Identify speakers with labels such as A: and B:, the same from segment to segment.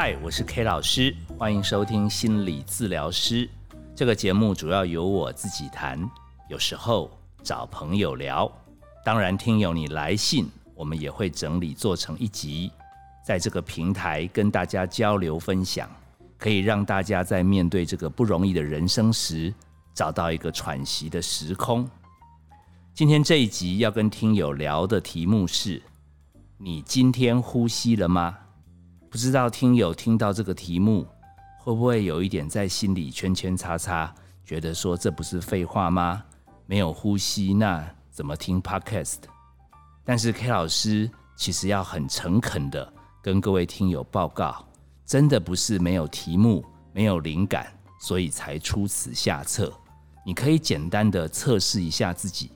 A: 嗨，我是 K 老师，欢迎收听心理治疗师这个节目。主要由我自己谈，有时候找朋友聊。当然，听友你来信，我们也会整理做成一集，在这个平台跟大家交流分享，可以让大家在面对这个不容易的人生时，找到一个喘息的时空。今天这一集要跟听友聊的题目是：你今天呼吸了吗？不知道听友听到这个题目，会不会有一点在心里圈圈叉叉，觉得说这不是废话吗？没有呼吸，那怎么听 podcast？但是 K 老师其实要很诚恳的跟各位听友报告，真的不是没有题目、没有灵感，所以才出此下策。你可以简单的测试一下自己。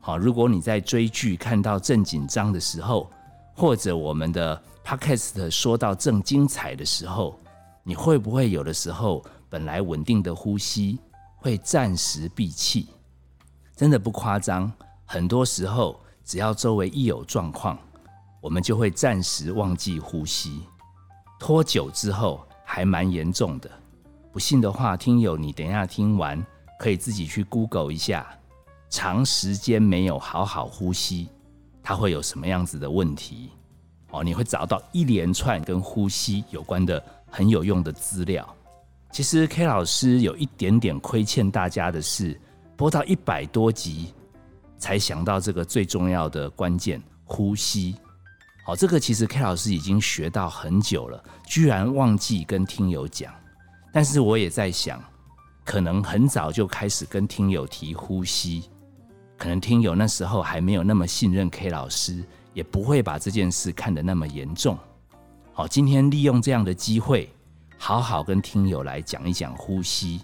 A: 好，如果你在追剧看到正紧张的时候，或者我们的。Podcast 说到正精彩的时候，你会不会有的时候本来稳定的呼吸会暂时闭气？真的不夸张，很多时候只要周围一有状况，我们就会暂时忘记呼吸，拖久之后还蛮严重的。不信的话，听友你等一下听完可以自己去 Google 一下，长时间没有好好呼吸，它会有什么样子的问题？哦，你会找到一连串跟呼吸有关的很有用的资料。其实 K 老师有一点点亏欠大家的是，播到一百多集才想到这个最重要的关键——呼吸。好，这个其实 K 老师已经学到很久了，居然忘记跟听友讲。但是我也在想，可能很早就开始跟听友提呼吸，可能听友那时候还没有那么信任 K 老师。也不会把这件事看得那么严重。好，今天利用这样的机会，好好跟听友来讲一讲呼吸。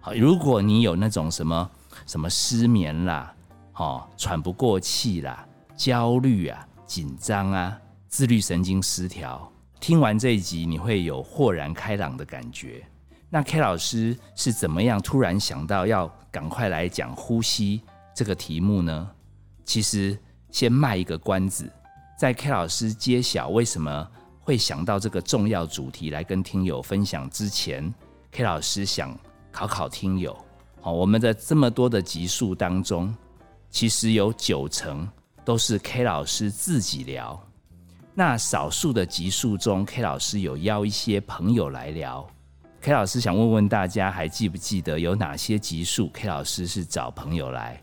A: 好，如果你有那种什么什么失眠啦，哦，喘不过气啦，焦虑啊，紧张啊，自律神经失调，听完这一集你会有豁然开朗的感觉。那 K 老师是怎么样突然想到要赶快来讲呼吸这个题目呢？其实。先卖一个关子，在 K 老师揭晓为什么会想到这个重要主题来跟听友分享之前，K 老师想考考听友。好，我们的这么多的集数当中，其实有九成都是 K 老师自己聊。那少数的集数中，K 老师有邀一些朋友来聊。K 老师想问问大家，还记不记得有哪些集数 K 老师是找朋友来？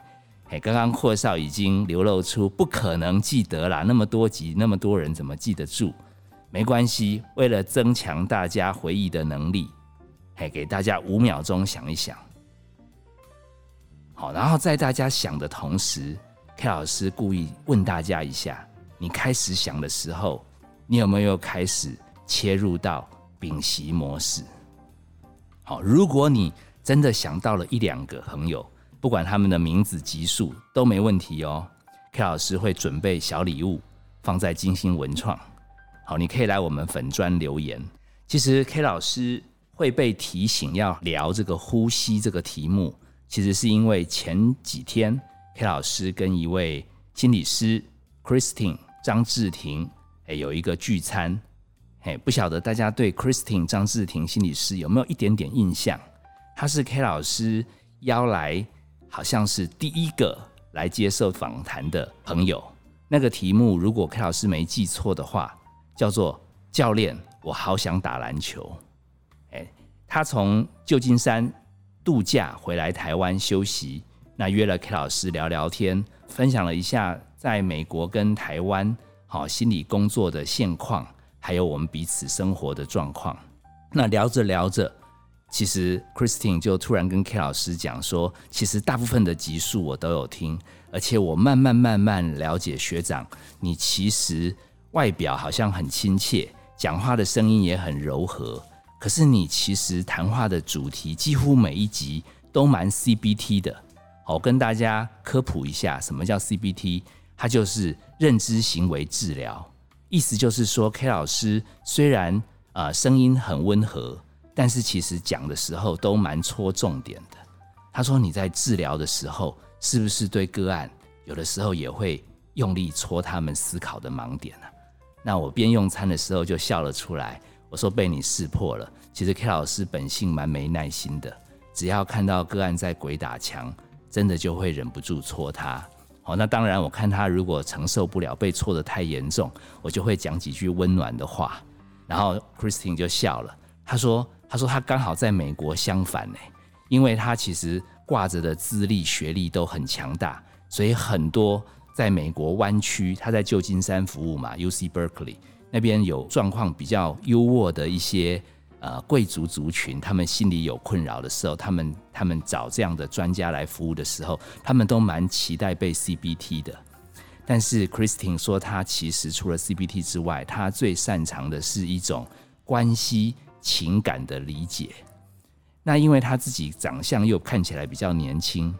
A: 哎，刚刚霍少已经流露出不可能记得啦，那么多集，那么多人怎么记得住？没关系，为了增强大家回忆的能力，嘿，给大家五秒钟想一想。好，然后在大家想的同时，K 老师故意问大家一下：你开始想的时候，你有没有开始切入到屏息模式？好，如果你真的想到了一两个朋友。不管他们的名字、级数都没问题哦。K 老师会准备小礼物放在金星文创。好，你可以来我们粉砖留言。其实 K 老师会被提醒要聊这个呼吸这个题目，其实是因为前几天 K 老师跟一位心理师 Christine 张志婷哎有一个聚餐。哎，不晓得大家对 Christine 张志婷心理师有没有一点点印象？他是 K 老师邀来。好像是第一个来接受访谈的朋友。那个题目，如果 K 老师没记错的话，叫做“教练，我好想打篮球”。哎，他从旧金山度假回来台湾休息，那约了 K 老师聊聊天，分享了一下在美国跟台湾好心理工作的现况，还有我们彼此生活的状况。那聊着聊着。其实 Christine 就突然跟 K 老师讲说，其实大部分的集数我都有听，而且我慢慢慢慢了解学长，你其实外表好像很亲切，讲话的声音也很柔和，可是你其实谈话的主题几乎每一集都蛮 CBT 的。好，跟大家科普一下，什么叫 CBT？它就是认知行为治疗，意思就是说 K 老师虽然啊声音很温和。但是其实讲的时候都蛮戳重点的。他说你在治疗的时候，是不是对个案有的时候也会用力戳他们思考的盲点呢？那我边用餐的时候就笑了出来。我说被你识破了。其实 K 老师本性蛮没耐心的，只要看到个案在鬼打墙，真的就会忍不住戳他。好，那当然，我看他如果承受不了被戳得太严重，我就会讲几句温暖的话。然后 Christine 就笑了，他说：“他说他刚好在美国相反呢，因为他其实挂着的资历、学历都很强大，所以很多在美国湾区，他在旧金山服务嘛，U C Berkeley 那边有状况比较优渥的一些。”呃，贵族族群他们心里有困扰的时候，他们他们找这样的专家来服务的时候，他们都蛮期待被 CBT 的。但是 Christine 说，他其实除了 CBT 之外，他最擅长的是一种关系情感的理解。那因为他自己长相又看起来比较年轻，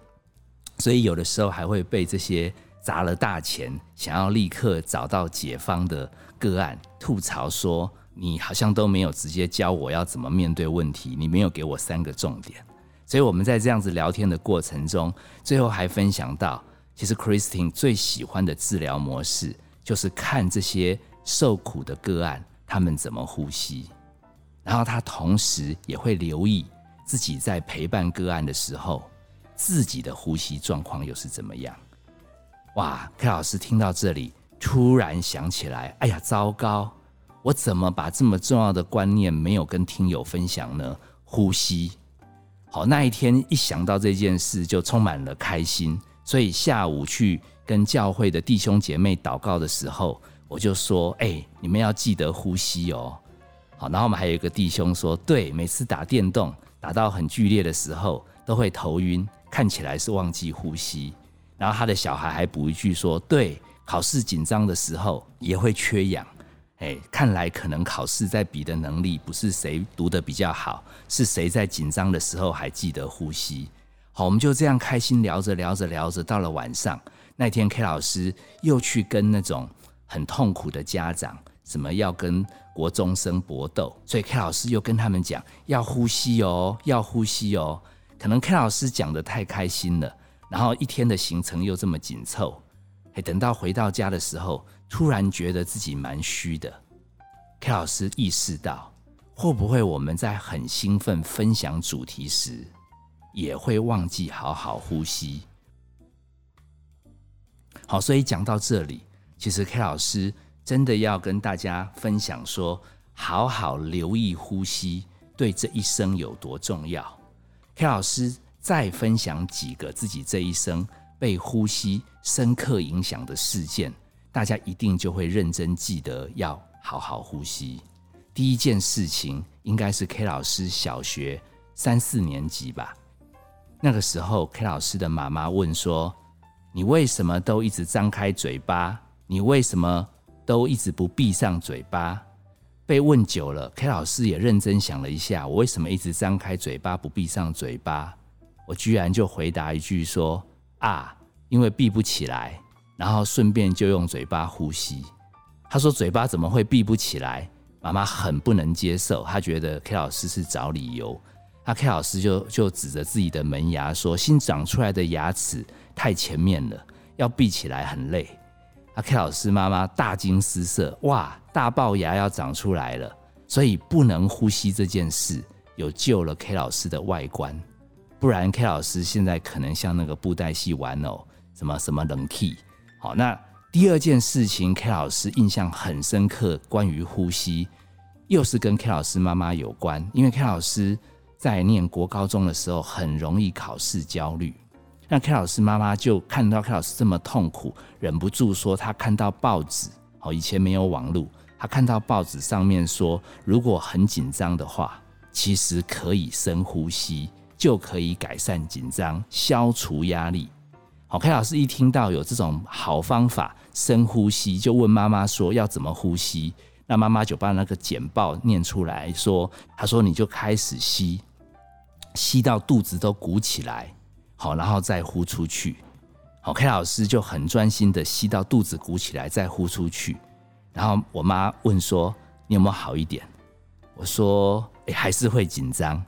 A: 所以有的时候还会被这些砸了大钱想要立刻找到解方的个案吐槽说。你好像都没有直接教我要怎么面对问题，你没有给我三个重点，所以我们在这样子聊天的过程中，最后还分享到，其实 Christine 最喜欢的治疗模式就是看这些受苦的个案他们怎么呼吸，然后他同时也会留意自己在陪伴个案的时候，自己的呼吸状况又是怎么样。哇，K 老师听到这里，突然想起来，哎呀，糟糕！我怎么把这么重要的观念没有跟听友分享呢？呼吸，好，那一天一想到这件事就充满了开心，所以下午去跟教会的弟兄姐妹祷告的时候，我就说：“哎，你们要记得呼吸哦。”好，然后我们还有一个弟兄说：“对，每次打电动打到很剧烈的时候都会头晕，看起来是忘记呼吸。”然后他的小孩还补一句说：“对，考试紧张的时候也会缺氧。”哎，看来可能考试在比的能力不是谁读的比较好，是谁在紧张的时候还记得呼吸。好，我们就这样开心聊着聊着聊着，到了晚上那天，K 老师又去跟那种很痛苦的家长，什么要跟国中生搏斗，所以 K 老师又跟他们讲要呼吸哦，要呼吸哦。可能 K 老师讲的太开心了，然后一天的行程又这么紧凑，哎，等到回到家的时候。突然觉得自己蛮虚的，K 老师意识到，会不会我们在很兴奋分享主题时，也会忘记好好呼吸？好，所以讲到这里，其实 K 老师真的要跟大家分享说，好好留意呼吸对这一生有多重要。K 老师再分享几个自己这一生被呼吸深刻影响的事件。大家一定就会认真记得要好好呼吸。第一件事情应该是 K 老师小学三四年级吧。那个时候，K 老师的妈妈问说：“你为什么都一直张开嘴巴？你为什么都一直不闭上嘴巴？”被问久了，K 老师也认真想了一下：“我为什么一直张开嘴巴不闭上嘴巴？”我居然就回答一句说：“啊，因为闭不起来。”然后顺便就用嘴巴呼吸。他说：“嘴巴怎么会闭不起来？”妈妈很不能接受，她觉得 K 老师是找理由。那 K 老师就就指着自己的门牙说：“新长出来的牙齿太前面了，要闭起来很累。”啊 K 老师妈妈大惊失色：“哇，大龅牙要长出来了！”所以不能呼吸这件事有救了 K 老师的外观，不然 K 老师现在可能像那个布袋戏玩偶，什么什么冷气。好，那第二件事情，K 老师印象很深刻，关于呼吸，又是跟 K 老师妈妈有关。因为 K 老师在念国高中的时候，很容易考试焦虑。那 K 老师妈妈就看到 K 老师这么痛苦，忍不住说，他看到报纸，哦，以前没有网络，他看到报纸上面说，如果很紧张的话，其实可以深呼吸，就可以改善紧张，消除压力。好，K 老师一听到有这种好方法，深呼吸，就问妈妈说要怎么呼吸。那妈妈就把那个简报念出来说：“他说你就开始吸，吸到肚子都鼓起来，好，然后再呼出去。好，K 老师就很专心的吸到肚子鼓起来，再呼出去。然后我妈问说：你有没有好一点？我说：哎，还是会紧张。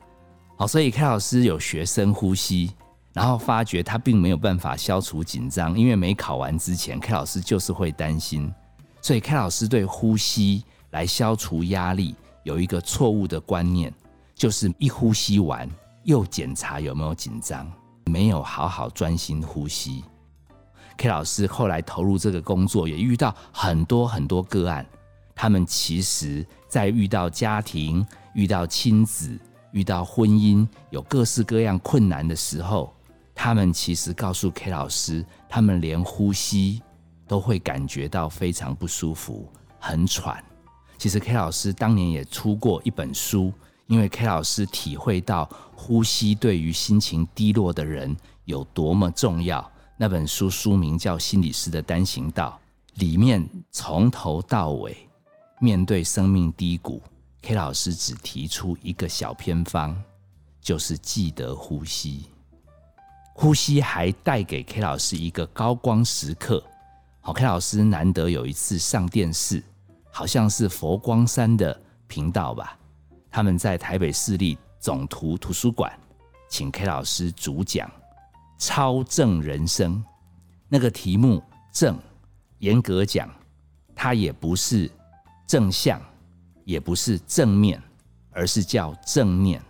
A: 好，所以 K 老师有学深呼吸。”然后发觉他并没有办法消除紧张，因为没考完之前，K 老师就是会担心，所以 K 老师对呼吸来消除压力有一个错误的观念，就是一呼吸完又检查有没有紧张，没有好好专心呼吸。K 老师后来投入这个工作，也遇到很多很多个案，他们其实在遇到家庭、遇到亲子、遇到婚姻有各式各样困难的时候，他们其实告诉 K 老师，他们连呼吸都会感觉到非常不舒服。很喘，其实 K 老师当年也出过一本书，因为 K 老师体会到呼吸对于心情低落的人有多么重要。那本书书名叫《心理师的单行道》，里面从头到尾面对生命低谷，K 老师只提出一个小偏方，就是记得呼吸。呼吸还带给 K 老师一个高光时刻。好，K 老师难得有一次上电视。好像是佛光山的频道吧，他们在台北市立总图图书馆请 K 老师主讲《超正人生》那个题目，正严格讲，它也不是正向，也不是正面，而是叫正念。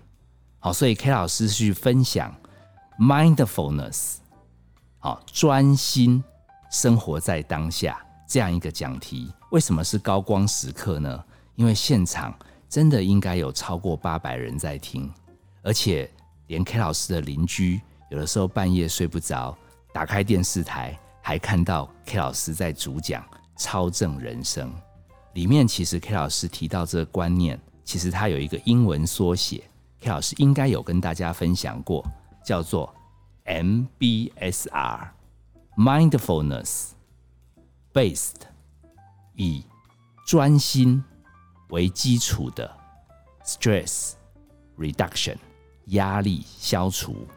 A: 好，所以 K 老师去分享 mindfulness，好，专心生活在当下。这样一个讲题，为什么是高光时刻呢？因为现场真的应该有超过八百人在听，而且连 K 老师的邻居有的时候半夜睡不着，打开电视台还看到 K 老师在主讲《超正人生》。里面其实 K 老师提到这个观念，其实他有一个英文缩写，K 老师应该有跟大家分享过，叫做 MBSR，Mindfulness。Based 以专心为基础的 stress reduction 压力消除。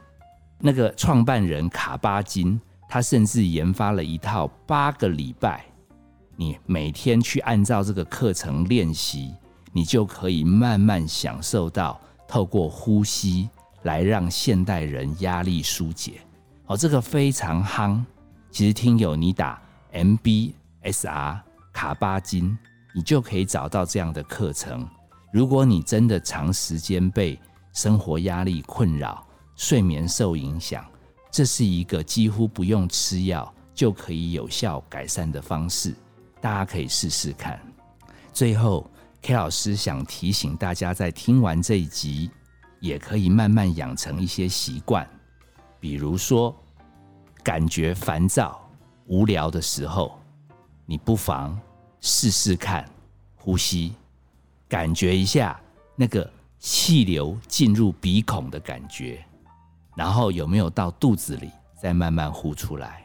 A: 那个创办人卡巴金，他甚至研发了一套八个礼拜，你每天去按照这个课程练习，你就可以慢慢享受到透过呼吸来让现代人压力疏解。哦，这个非常夯。其实听友你打。MBSR 卡巴金，你就可以找到这样的课程。如果你真的长时间被生活压力困扰、睡眠受影响，这是一个几乎不用吃药就可以有效改善的方式。大家可以试试看。最后，K 老师想提醒大家，在听完这一集，也可以慢慢养成一些习惯，比如说感觉烦躁。无聊的时候，你不妨试试看呼吸，感觉一下那个气流进入鼻孔的感觉，然后有没有到肚子里，再慢慢呼出来。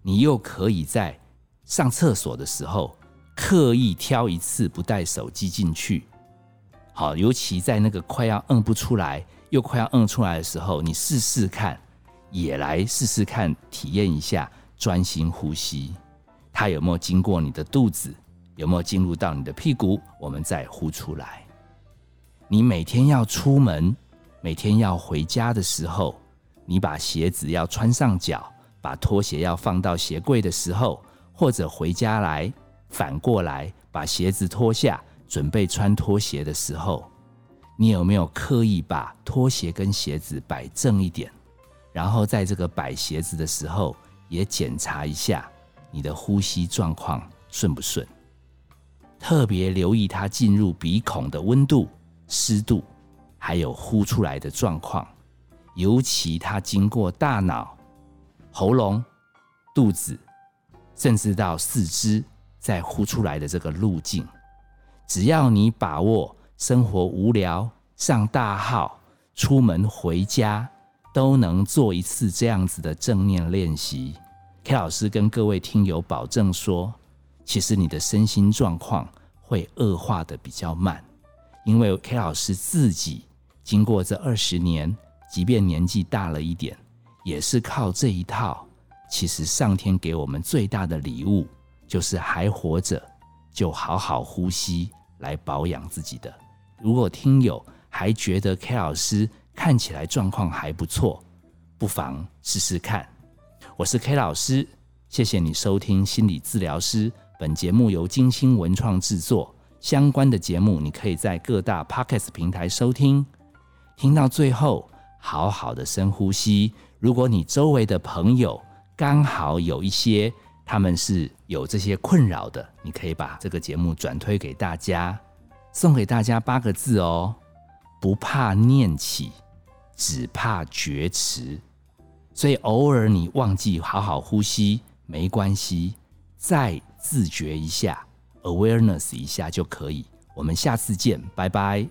A: 你又可以在上厕所的时候，刻意挑一次不带手机进去。好，尤其在那个快要摁不出来，又快要摁出来的时候，你试试看，也来试试看，体验一下。专心呼吸，它有没有经过你的肚子？有没有进入到你的屁股？我们再呼出来。你每天要出门，每天要回家的时候，你把鞋子要穿上脚，把拖鞋要放到鞋柜的时候，或者回家来反过来把鞋子脱下，准备穿拖鞋的时候，你有没有刻意把拖鞋跟鞋子摆正一点？然后在这个摆鞋子的时候。也检查一下你的呼吸状况顺不顺，特别留意它进入鼻孔的温度、湿度，还有呼出来的状况，尤其它经过大脑、喉咙、肚子，甚至到四肢再呼出来的这个路径。只要你把握生活无聊、上大号、出门回家。都能做一次这样子的正念练习，K 老师跟各位听友保证说，其实你的身心状况会恶化的比较慢，因为 K 老师自己经过这二十年，即便年纪大了一点，也是靠这一套。其实上天给我们最大的礼物，就是还活着，就好好呼吸来保养自己的。如果听友还觉得 K 老师，看起来状况还不错，不妨试试看。我是 K 老师，谢谢你收听心理治疗师。本节目由金星文创制作，相关的节目，你可以在各大 Podcast 平台收听。听到最后，好好的深呼吸。如果你周围的朋友刚好有一些他们是有这些困扰的，你可以把这个节目转推给大家，送给大家八个字哦：不怕念起，只怕觉迟。所以偶尔你忘记好好呼吸没关系，再自觉一下，awareness 一下就可以。我们下次见，拜拜。